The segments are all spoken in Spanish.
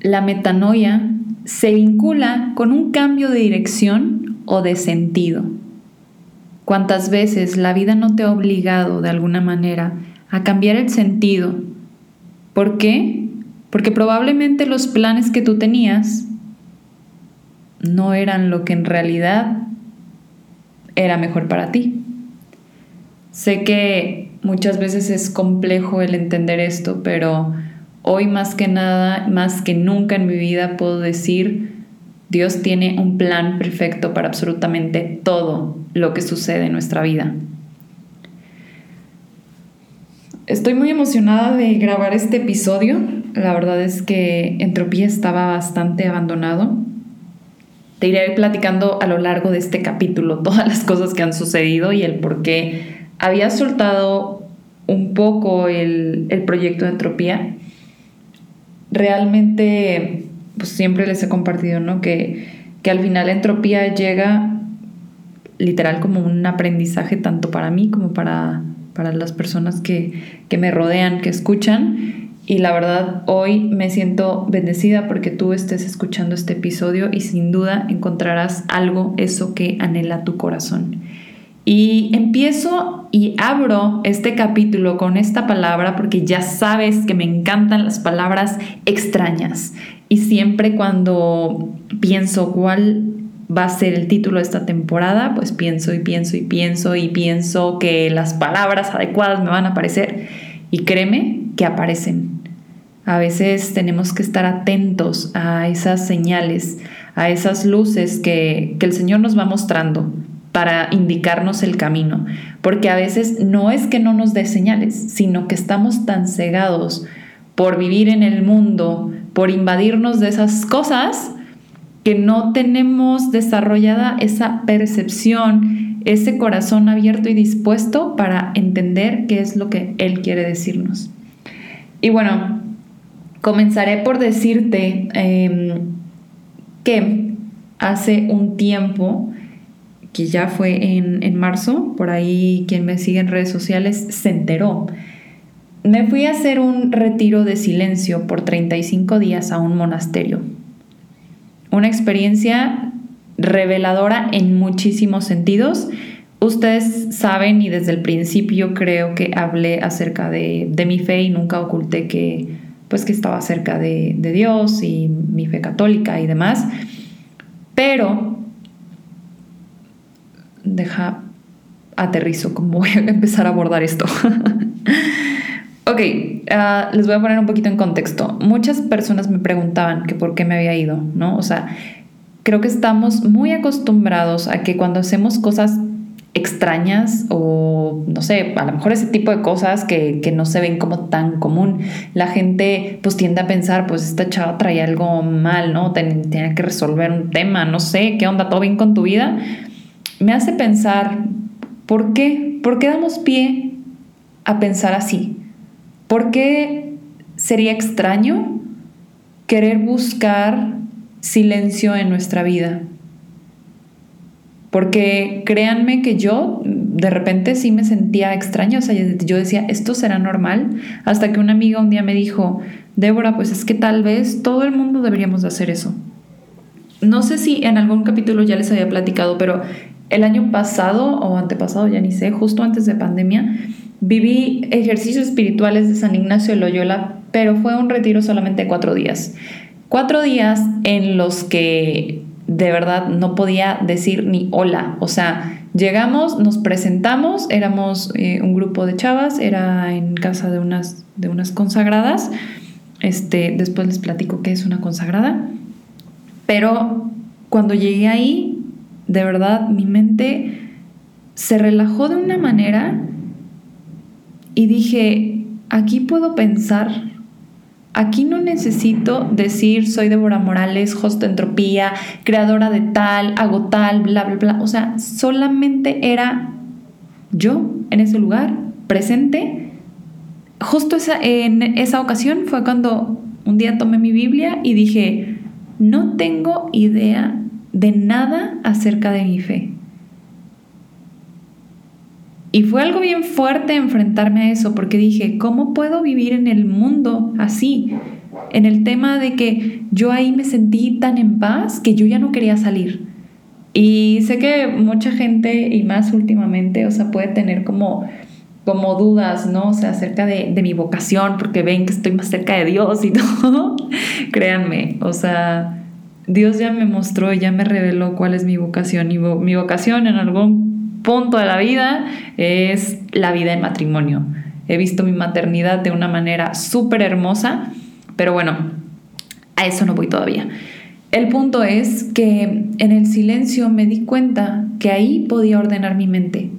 la metanoia se vincula con un cambio de dirección o de sentido. ¿Cuántas veces la vida no te ha obligado de alguna manera a cambiar el sentido? ¿Por qué? Porque probablemente los planes que tú tenías no eran lo que en realidad era mejor para ti. Sé que muchas veces es complejo el entender esto, pero hoy más que nada, más que nunca en mi vida puedo decir, Dios tiene un plan perfecto para absolutamente todo lo que sucede en nuestra vida. Estoy muy emocionada de grabar este episodio. La verdad es que Entropía estaba bastante abandonado. Te iré platicando a lo largo de este capítulo todas las cosas que han sucedido y el por qué había soltado un poco el, proyecto de entropía, realmente pues siempre les he compartido, ¿no? Que, que al final la entropía llega literal como un aprendizaje tanto para mí como para, para las personas que, que me rodean, que escuchan. Y la verdad, hoy me siento bendecida porque tú estés escuchando este episodio y sin duda encontrarás algo, eso que anhela tu corazón. Y empiezo y abro este capítulo con esta palabra porque ya sabes que me encantan las palabras extrañas. Y siempre cuando pienso cuál va a ser el título de esta temporada, pues pienso y pienso y pienso y pienso que las palabras adecuadas me van a aparecer. Y créeme que aparecen. A veces tenemos que estar atentos a esas señales, a esas luces que, que el Señor nos va mostrando para indicarnos el camino, porque a veces no es que no nos dé señales, sino que estamos tan cegados por vivir en el mundo, por invadirnos de esas cosas, que no tenemos desarrollada esa percepción, ese corazón abierto y dispuesto para entender qué es lo que Él quiere decirnos. Y bueno, comenzaré por decirte em, que hace un tiempo, que ya fue en, marzo, por ahí quien me sigue en redes sociales se enteró. Me fui a hacer un retiro de silencio por 35 días a un monasterio. Una experiencia reveladora en muchísimos sentidos. Ustedes saben y desde el principio creo que hablé acerca de, mi fe y nunca oculté que pues que estaba cerca de, de Dios y mi fe católica y demás. Pero deja aterrizo cómo voy a empezar a abordar esto. ok, ah, les voy a poner un poquito en contexto. Muchas personas me preguntaban que por qué me había ido, ¿no? O sea, creo que estamos muy acostumbrados a que cuando hacemos cosas extrañas o no sé, a lo mejor ese tipo de cosas que, no se ven como tan común, la gente pues tiende a pensar, pues esta chava trae algo mal, ¿no? Tiene que resolver un tema, no sé, ¿qué onda? ¿Todo bien con tu vida? Me hace pensar, ¿por qué? ¿Por qué damos pie a pensar así? ¿Por qué sería extraño querer buscar silencio en nuestra vida? Porque créanme que yo de repente sí me sentía extraña, o sea, yo decía, esto será normal, hasta que una amiga un día me dijo, Débora, pues es que tal vez todo el mundo deberíamos de hacer eso. No sé si en algún capítulo ya les había platicado, pero el año pasado o antepasado, ya ni sé, justo antes de pandemia, viví ejercicios espirituales de San Ignacio de Loyola, pero fue un retiro solamente cuatro días. Cuatro días en los que de verdad no podía decir ni hola. O sea, llegamos, nos presentamos, éramos eh, un grupo de chavas, era en casa de unas, de unas consagradas. Este, después les platico qué es una consagrada. Pero cuando llegué ahí, de verdad, mi mente se relajó de una manera y dije, aquí puedo pensar, aquí no necesito decir soy Débora Morales, host entropía, creadora de tal, hago tal, bla, bla, bla. O sea, solamente era yo en ese lugar, presente. Justo esa, en esa ocasión fue cuando un día tomé mi Biblia y dije, no tengo idea de nada acerca de mi fe. Y fue algo bien fuerte enfrentarme a eso, porque dije, ¿cómo puedo vivir en el mundo así? en el tema de que yo ahí me sentí tan en paz que yo ya no quería salir. Y sé que mucha gente, y más últimamente, o sea, puede tener como, como dudas, ¿no? O sea, acerca de, de mi vocación, porque ven que estoy más cerca de Dios y todo. Créanme, o sea, Dios ya me mostró, ya me reveló cuál es mi vocación. Y mi vocación en algún punto de la vida es la vida en matrimonio. He visto mi maternidad de una manera súper hermosa, pero bueno, a eso no voy todavía. El punto es que en el silencio me di cuenta que ahí podía ordenar mi mente,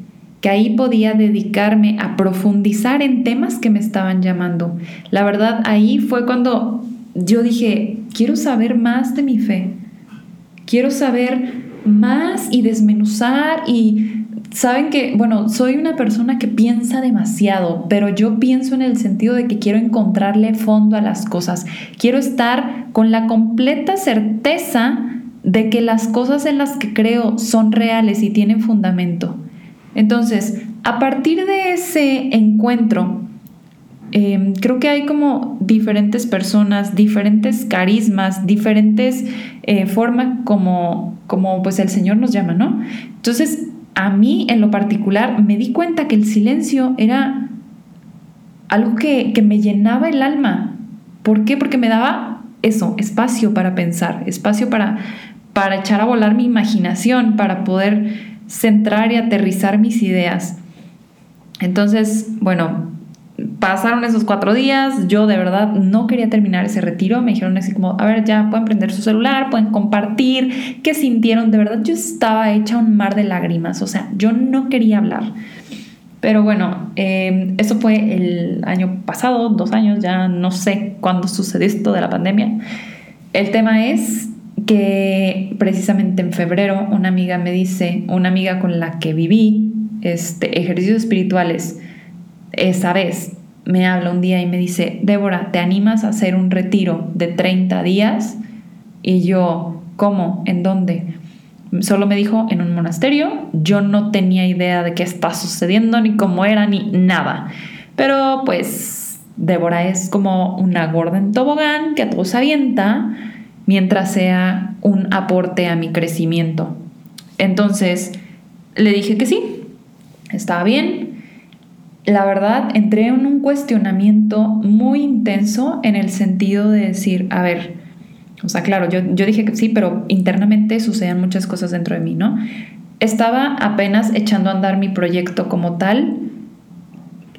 que ahí podía dedicarme a profundizar en temas que me estaban llamando. La verdad, ahí fue cuando yo dije, quiero saber más de mi fe, quiero saber más y desmenuzar y Saben que, bueno, soy una persona que piensa demasiado, pero yo pienso en el sentido de que quiero encontrarle fondo a las cosas. Quiero estar con la completa certeza de que las cosas en las que creo son reales y tienen fundamento. Entonces, a partir de ese encuentro, em, creo que hay como diferentes personas, diferentes carismas, diferentes eh, formas como, como pues el Señor nos llama, ¿no? Entonces, a mí en lo particular me di cuenta que el silencio era algo que, me llenaba el alma. ¿Por qué? Porque me daba eso, espacio para pensar, espacio para, para echar a volar mi imaginación, para poder centrar y aterrizar mis ideas. Entonces, bueno, pasaron esos cuatro días, yo de verdad no quería terminar ese retiro, me dijeron así como, a ver, ya pueden prender su celular, pueden compartir, qué sintieron, de verdad yo estaba hecha un mar de lágrimas, o sea, yo no quería hablar. Pero bueno, em, eso fue el año pasado, dos años, ya no sé cuándo sucedió esto de la pandemia. El tema es que precisamente en febrero una amiga me dice, una amiga con la que viví este, ejercicios espirituales, esa vez me habla un día y me dice, Débora, ¿te animas a hacer un retiro de 30 días? Y yo, ¿cómo? ¿En dónde? Solo me dijo en un monasterio, yo no tenía idea de qué está sucediendo, ni cómo era, ni nada. Pero pues Débora es como una gorda en tobogán que a todos avienta mientras sea un aporte a mi crecimiento. Entonces le dije que sí, estaba bien, la verdad, entré en un cuestionamiento muy intenso en el sentido de decir, a ver, o sea, claro, yo, yo dije que sí, pero internamente sucedían muchas cosas dentro de mí, ¿no? Estaba apenas echando a andar mi proyecto como tal.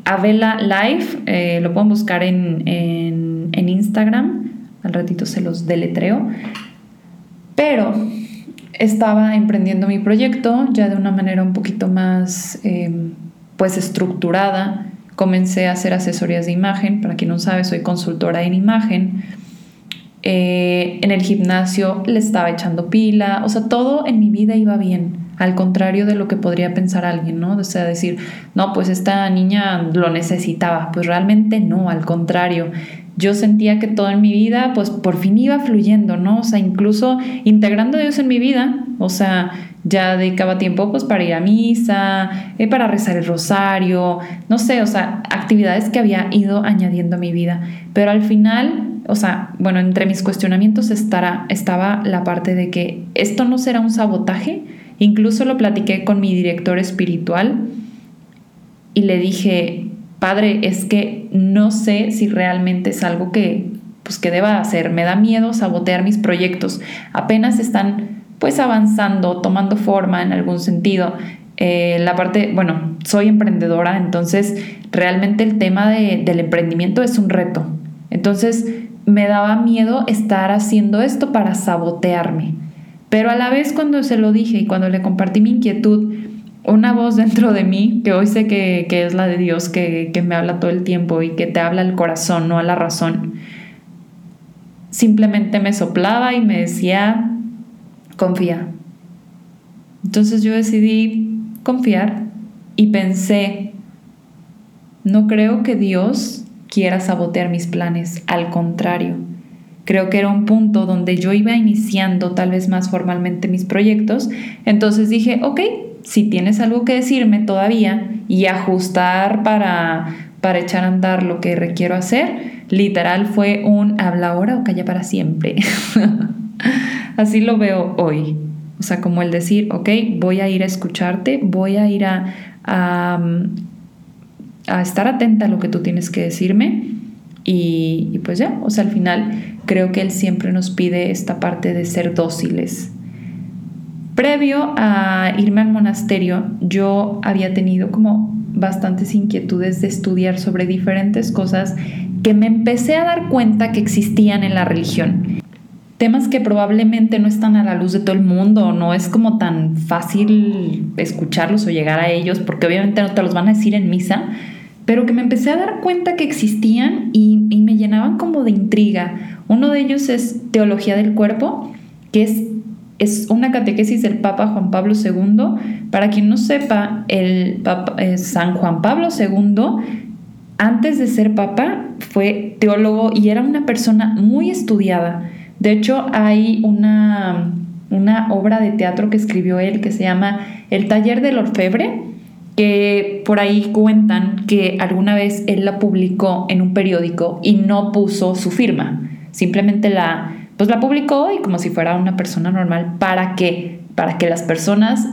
Avela Live, eh, lo pueden buscar en, en, Instagram, al ratito se los deletreo, pero estaba emprendiendo mi proyecto ya de una manera un poquito más... Em, pues estructurada. Comencé a hacer asesorías de imagen. Para quien no sabe, soy consultora en imagen. Eh, en el gimnasio le estaba echando pila. O sea, todo en mi vida iba bien. Al contrario de lo que podría pensar alguien, ¿no? O sea, decir, no, pues esta niña lo necesitaba. Pues realmente no, al contrario yo sentía que todo en mi vida, pues por fin iba fluyendo, ¿no? O sea, incluso integrando a Dios en mi vida, o sea, ya dedicaba tiempo pues para ir a misa, eh, para rezar el rosario, no sé, o sea, actividades que había ido añadiendo a mi vida. Pero al final, o sea, bueno, entre mis cuestionamientos estará, estaba la parte de que esto no será un sabotaje. Incluso lo platiqué con mi director espiritual y le dije, padre, es que no sé si realmente es algo que, pues, que deba hacer. Me da miedo sabotear mis proyectos. Apenas están pues avanzando, tomando forma en algún sentido. Eh, la parte, bueno, soy emprendedora, entonces realmente el tema del emprendimiento es un reto. Entonces me daba miedo estar haciendo esto para sabotearme. Pero a la vez cuando se lo dije y cuando le compartí mi inquietud, una voz dentro de mí, que hoy sé que, es la de Dios, que, que me habla todo el tiempo y que te habla al corazón, no a la razón, simplemente me soplaba y me decía, confía. Entonces yo decidí confiar y pensé, no creo que Dios quiera sabotear mis planes, al contrario. Creo que era un punto donde yo iba iniciando tal vez más formalmente mis proyectos. Entonces dije, ok, si tienes algo que decirme todavía y ajustar para para echar a andar lo que requiero hacer, literal fue un habla ahora o calla para siempre. Así lo veo hoy. O sea, como el decir, ok, voy a ir a escucharte, voy a ir a, a, estar atenta a lo que tú tienes que decirme. Y, y, pues ya, o sea, al final creo que Él siempre nos pide esta parte de ser dóciles. Previo a irme al monasterio, yo había tenido como bastantes inquietudes de estudiar sobre diferentes cosas que me empecé a dar cuenta que existían en la religión. Temas que probablemente no están a la luz de todo el mundo, no es como tan fácil escucharlos o llegar a ellos, porque obviamente no te los van a decir en misa, pero que me empecé a dar cuenta que existían y, me llenaban como de intriga. Uno de ellos es teología del cuerpo, que es es una catequesis del Papa Juan Pablo II. Para quien no sepa, el Papa, eh, San Juan Pablo II, antes de ser Papa, fue teólogo y era una persona muy estudiada. De hecho, hay una, una obra de teatro que escribió él que se llama El taller del orfebre, que por ahí cuentan que alguna vez él la publicó en un periódico y no puso su firma, simplemente la pues la publicó y como si fuera una persona normal para que para que las personas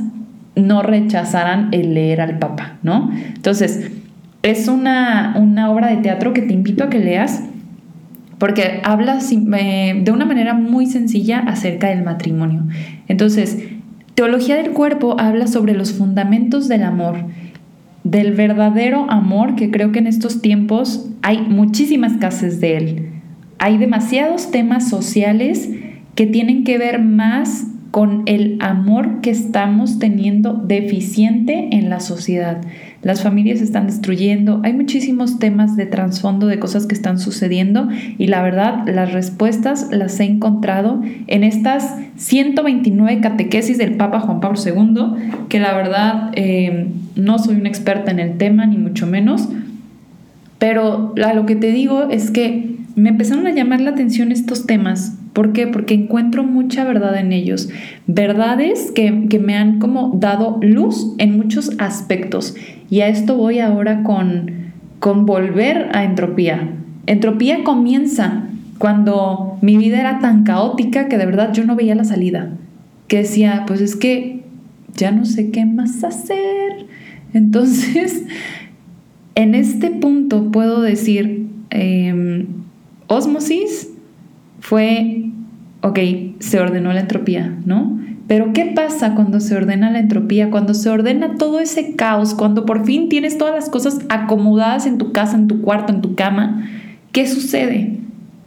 no rechazaran el leer al Papa, ¿no? Entonces, es una, una obra de teatro que te invito a que leas porque habla eh, de una manera muy sencilla acerca del matrimonio. Entonces, Teología del Cuerpo habla sobre los fundamentos del amor, del verdadero amor, que creo que en estos tiempos hay muchísimas escasez de él hay demasiados temas sociales que tienen que ver más con el amor que estamos teniendo deficiente en la sociedad. Las familias se están destruyendo, hay muchísimos temas de trasfondo de cosas que están sucediendo y la verdad las respuestas las he encontrado en estas 129 catequesis del Papa Juan Pablo II, que la verdad eh, no soy una experta en el tema ni mucho menos, pero lo que te digo es que me empezaron a llamar la atención estos temas. ¿Por qué? Porque encuentro mucha verdad en ellos. Verdades que, me han como dado luz en muchos aspectos. Y a esto voy ahora con, con volver a entropía. Entropía comienza cuando mi vida era tan caótica que de verdad yo no veía la salida. Que decía, pues es que ya no sé qué más hacer. Entonces, en este punto puedo decir, em, Osmosis fue, ok, se ordenó la entropía, ¿no? Pero ¿qué pasa cuando se ordena la entropía? Cuando se ordena todo ese caos, cuando por fin tienes todas las cosas acomodadas en tu casa, en tu cuarto, en tu cama, ¿qué sucede?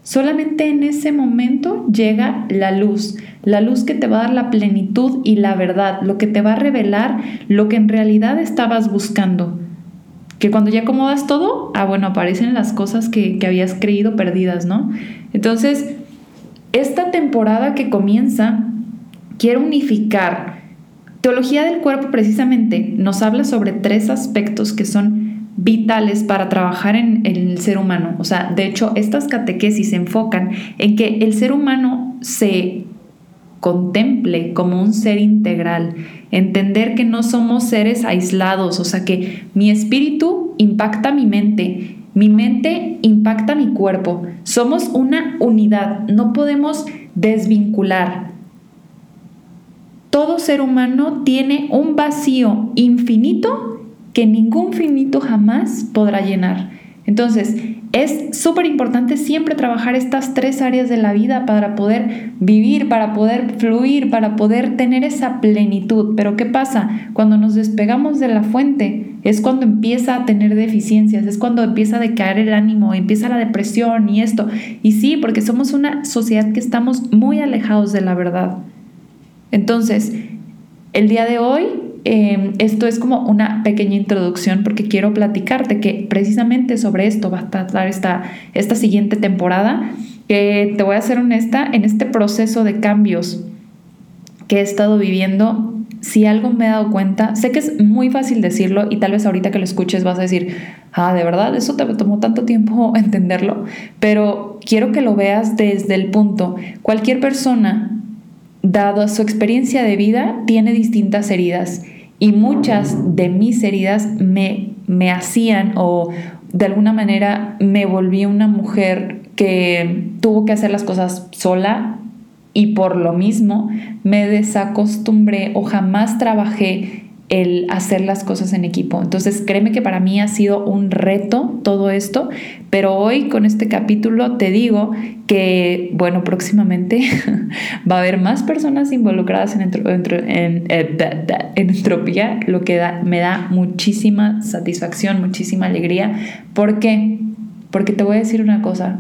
Solamente en ese momento llega la luz, la luz que te va a dar la plenitud y la verdad, lo que te va a revelar lo que en realidad estabas buscando que cuando ya acomodas todo, ah, bueno, aparecen las cosas que, habías creído perdidas, ¿no? Entonces, esta temporada que comienza, quiero unificar. Teología del cuerpo precisamente nos habla sobre tres aspectos que son vitales para trabajar en, en, el ser humano. O sea, de hecho, estas catequesis se enfocan en que el ser humano se contemple como un ser integral, entender que no somos seres aislados, o sea que mi espíritu impacta mi mente, mi mente impacta mi cuerpo, somos una unidad, no podemos desvincular. Todo ser humano tiene un vacío infinito que ningún finito jamás podrá llenar. Entonces, es súper importante siempre trabajar estas tres áreas de la vida para poder vivir, para poder fluir, para poder tener esa plenitud. Pero ¿qué pasa? Cuando nos despegamos de la fuente es cuando empieza a tener deficiencias, es cuando empieza a decaer el ánimo, empieza la depresión y esto. Y sí, porque somos una sociedad que estamos muy alejados de la verdad. Entonces, el día de hoy Em, esto es como una pequeña introducción porque quiero platicarte que precisamente sobre esto va a tratar esta, esta siguiente temporada, que te voy a ser honesta, en este proceso de cambios que he estado viviendo, si algo me he dado cuenta, sé que es muy fácil decirlo y tal vez ahorita que lo escuches vas a decir, ah, de verdad, eso te tomó tanto tiempo entenderlo, pero quiero que lo veas desde el punto, cualquier persona dado su experiencia de vida, tiene distintas heridas. Y muchas de mis heridas me, me hacían o, de alguna manera me volví una mujer que tuvo que hacer las cosas sola y por lo mismo me desacostumbré o jamás trabajé el hacer las cosas en equipo. Entonces, créeme que para mí ha sido un reto todo esto, pero hoy con este capítulo te digo que, bueno, próximamente va a haber más personas involucradas en, eh, en entropía, lo que me da muchísima satisfacción, muchísima alegría. ¿Por qué? Porque te voy a decir una cosa,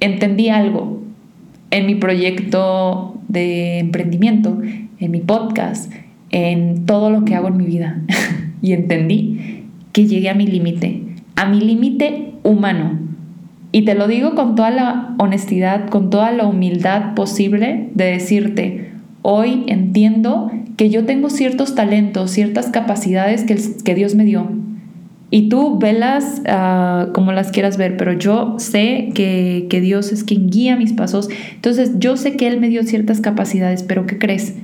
entendí algo en mi proyecto de emprendimiento, en mi podcast, en todo lo que hago en mi vida. y entendí que llegué a mi límite, a mi límite humano. Y te lo digo con toda la honestidad, con toda la humildad posible de decirte, hoy entiendo que yo tengo ciertos talentos, ciertas capacidades que, que Dios me dio. Y tú velas ah, como las quieras ver, pero yo sé que, que Dios es quien guía mis pasos. Entonces yo sé que Él me dio ciertas capacidades, pero ¿qué crees?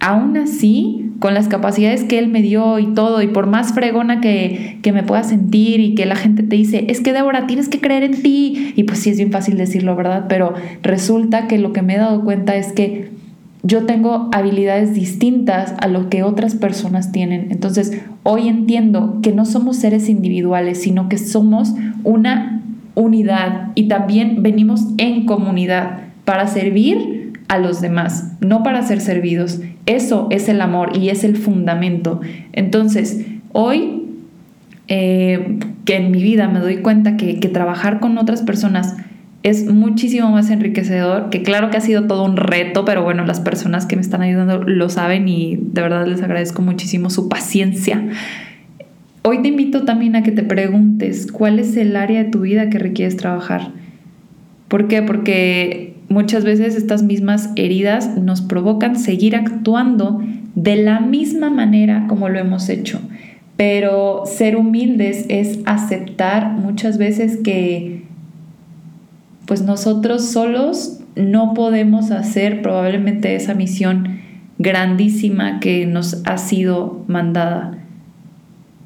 Aún así, con las capacidades que él me dio y todo, y por más fregona que, me pueda sentir y que la gente te dice, es que Débora, tienes que creer en ti, y pues sí es bien fácil decirlo, ¿verdad? Pero resulta que lo que me he dado cuenta es que yo tengo habilidades distintas a lo que otras personas tienen. Entonces, hoy entiendo que no somos seres individuales, sino que somos una unidad y también venimos en comunidad para servir a los demás, no para ser servidos. Eso es el amor y es el fundamento. Entonces, hoy eh, que en mi vida me doy cuenta que, trabajar con otras personas es muchísimo más enriquecedor, que claro que ha sido todo un reto, pero bueno, las personas que me están ayudando lo saben y de verdad les agradezco muchísimo su paciencia. Hoy te invito también a que te preguntes cuál es el área de tu vida que requieres trabajar. ¿Por qué? Porque Muchas veces estas mismas heridas nos provocan seguir actuando de la misma manera como lo hemos hecho. Pero ser humildes es aceptar muchas veces que pues nosotros solos no podemos hacer probablemente esa misión grandísima que nos ha sido mandada.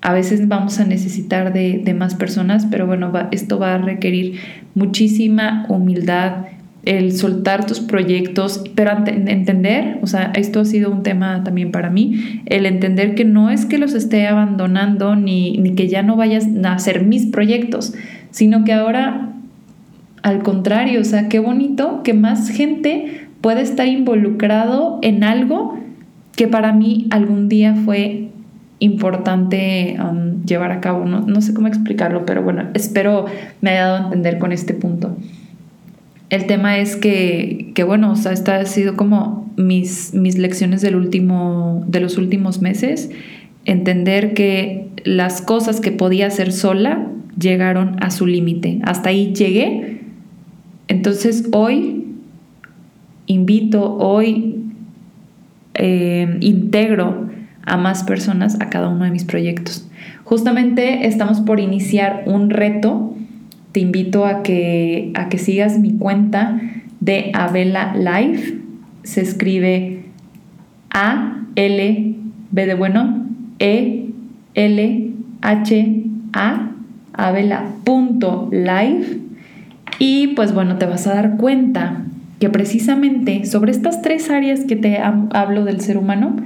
A veces vamos a necesitar de, más personas, pero bueno, esto va a requerir muchísima humildad, el soltar tus proyectos, pero entender, o sea, esto ha sido un tema también para mí, el entender que no es que los esté abandonando ni, ni que ya no vayas a hacer mis proyectos, sino que ahora, al contrario, o sea, qué bonito que más gente pueda estar involucrado en algo que para mí algún día fue importante um, llevar a cabo. No, no sé cómo explicarlo, pero bueno, espero me haya dado a entender con este punto. El tema es que, bueno, o sea, esta ha sido como mis, mis lecciones del último, de los últimos meses. Entender que las cosas que podía hacer sola llegaron a su límite. Hasta ahí llegué. Entonces hoy invito, hoy eh, integro a más personas a cada uno de mis proyectos. Justamente estamos por iniciar un reto te invito a que, a que sigas mi cuenta de Avela Live. Se escribe A L B de bueno E L H A avela.live y pues bueno, te vas a dar cuenta que precisamente sobre estas tres áreas que te hablo del ser humano,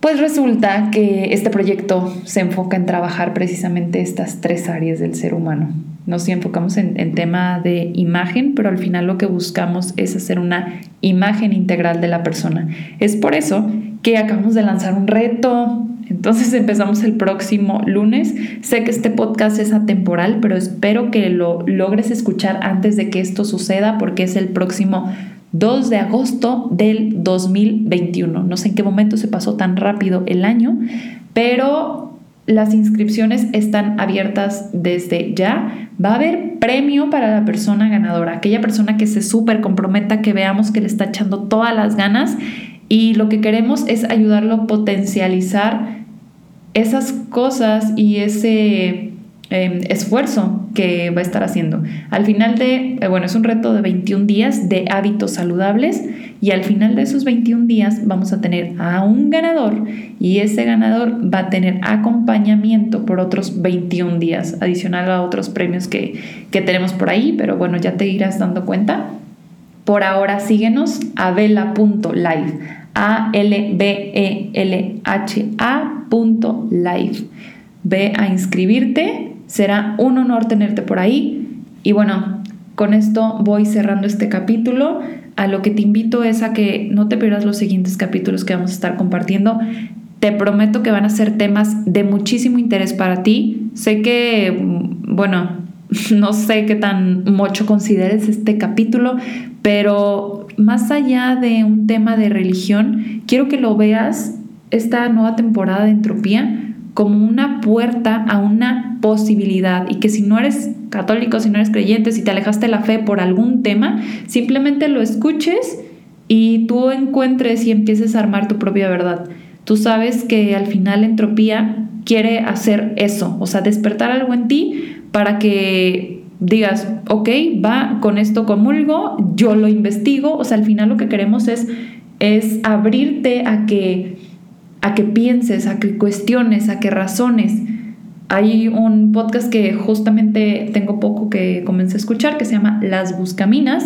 pues resulta que este proyecto se enfoca en trabajar precisamente estas tres áreas del ser humano. Nos enfocamos en, tema de imagen, pero al final lo que buscamos es hacer una imagen integral de la persona. Es por eso que acabamos de lanzar un reto. Entonces empezamos el próximo lunes. Sé que este podcast es atemporal, pero espero que lo logres escuchar antes de que esto suceda porque es el próximo 2 de agosto del 2021. No sé en qué momento se pasó tan rápido el año, pero las inscripciones están abiertas desde ya. Va a haber premio para la persona ganadora, aquella persona que se súper comprometa, que veamos que le está echando todas las ganas y lo que queremos es ayudarlo a potencializar esas cosas y ese Em, esfuerzo que va a estar haciendo. Al final de, eh, bueno, es un reto de 21 días de hábitos saludables y al final de esos 21 días vamos a tener a un ganador y ese ganador va a tener acompañamiento por otros 21 días, adicional a otros premios que, que tenemos por ahí, pero bueno, ya te irás dando cuenta. Por ahora síguenos a vela.live, a l b e l h a.live. Ve a inscribirte Será un honor tenerte por ahí. Y bueno, con esto voy cerrando este capítulo. A lo que te invito es a que no te pierdas los siguientes capítulos que vamos a estar compartiendo. Te prometo que van a ser temas de muchísimo interés para ti. Sé que, bueno, no sé qué tan mucho consideres este capítulo, pero más allá de un tema de religión, quiero que lo veas esta nueva temporada de entropía como una puerta a una posibilidad y que si no eres católico, si no eres creyente, si te alejaste de la fe por algún tema, simplemente lo escuches y tú encuentres y empieces a armar tu propia verdad. Tú sabes que al final entropía quiere hacer eso, o sea, despertar algo en ti para que digas, ok, va, con esto comulgo, yo lo investigo, o sea, al final lo que queremos es, es abrirte a que a que pienses, a que cuestiones, a que razones. Hay un podcast que justamente tengo poco que comencé a escuchar que se llama Las Buscaminas.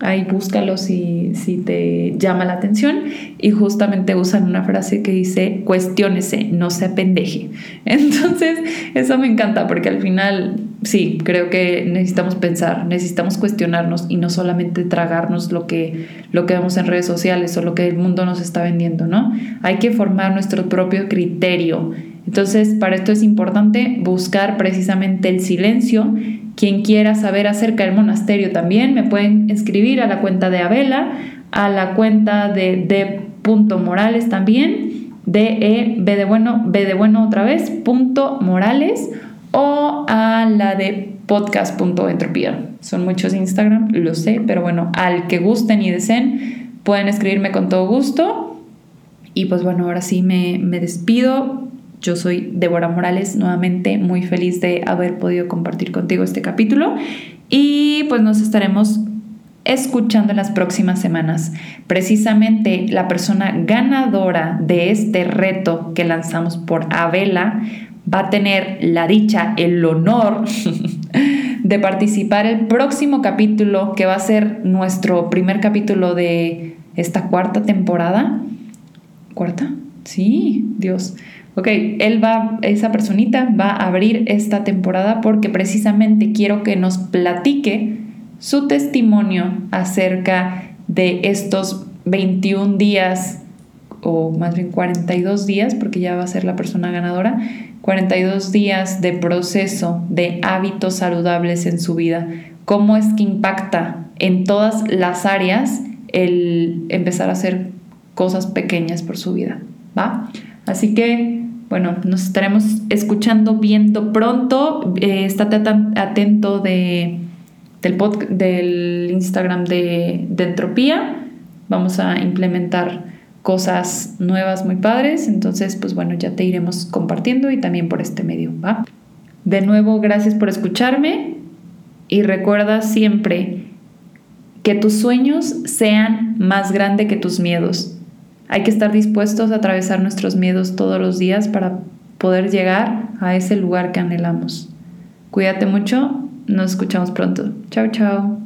Ahí búscalo si, si te llama la atención. Y justamente usan una frase que dice, cuestiónese, no se apendeje. Entonces, eso me encanta porque al final sí, creo que necesitamos pensar, necesitamos cuestionarnos y no solamente tragarnos lo que, lo que vemos en redes sociales o lo que el mundo nos está vendiendo, ¿no? Hay que formar nuestro propio criterio. Entonces, para esto es importante buscar precisamente el silencio. Quien quiera saber acerca del monasterio también me pueden escribir a la cuenta de Abela, a la cuenta de de Morales también, de B de bueno, B de bueno otra vez, punto Morales o a la de podcast.entropía. Son muchos Instagram, lo sé, pero bueno, al que gusten y deseen, pueden escribirme con todo gusto. Y pues bueno, ahora sí me, me despido. Yo soy Débora Morales, nuevamente muy feliz de haber podido compartir contigo este capítulo. Y pues nos estaremos escuchando en las próximas semanas. Precisamente la persona ganadora de este reto que lanzamos por Avela va a tener la dicha, el honor de participar el próximo capítulo, que va a ser nuestro primer capítulo de esta cuarta temporada. ¿Cuarta? Sí, Dios. Ok, él va, esa personita va a abrir esta temporada porque precisamente quiero que nos platique su testimonio acerca de estos 21 días o más bien 42 días, porque ya va a ser la persona ganadora, 42 días de proceso de hábitos saludables en su vida. ¿Cómo es que impacta en todas las áreas el empezar a hacer cosas pequeñas por su vida? ¿Va? Así que, bueno, nos estaremos escuchando, viendo pronto. Eh, estate atento de, del, Instagram de, de Entropía. Vamos a implementar cosas nuevas muy padres. Entonces, pues bueno, ya te iremos compartiendo y también por este medio, ¿va? De nuevo, gracias por escucharme y recuerda siempre que tus sueños sean más grandes que tus miedos. Hay que estar dispuestos a atravesar nuestros miedos todos los días para poder llegar a ese lugar que anhelamos. Cuídate mucho, nos escuchamos pronto. Chao, chao.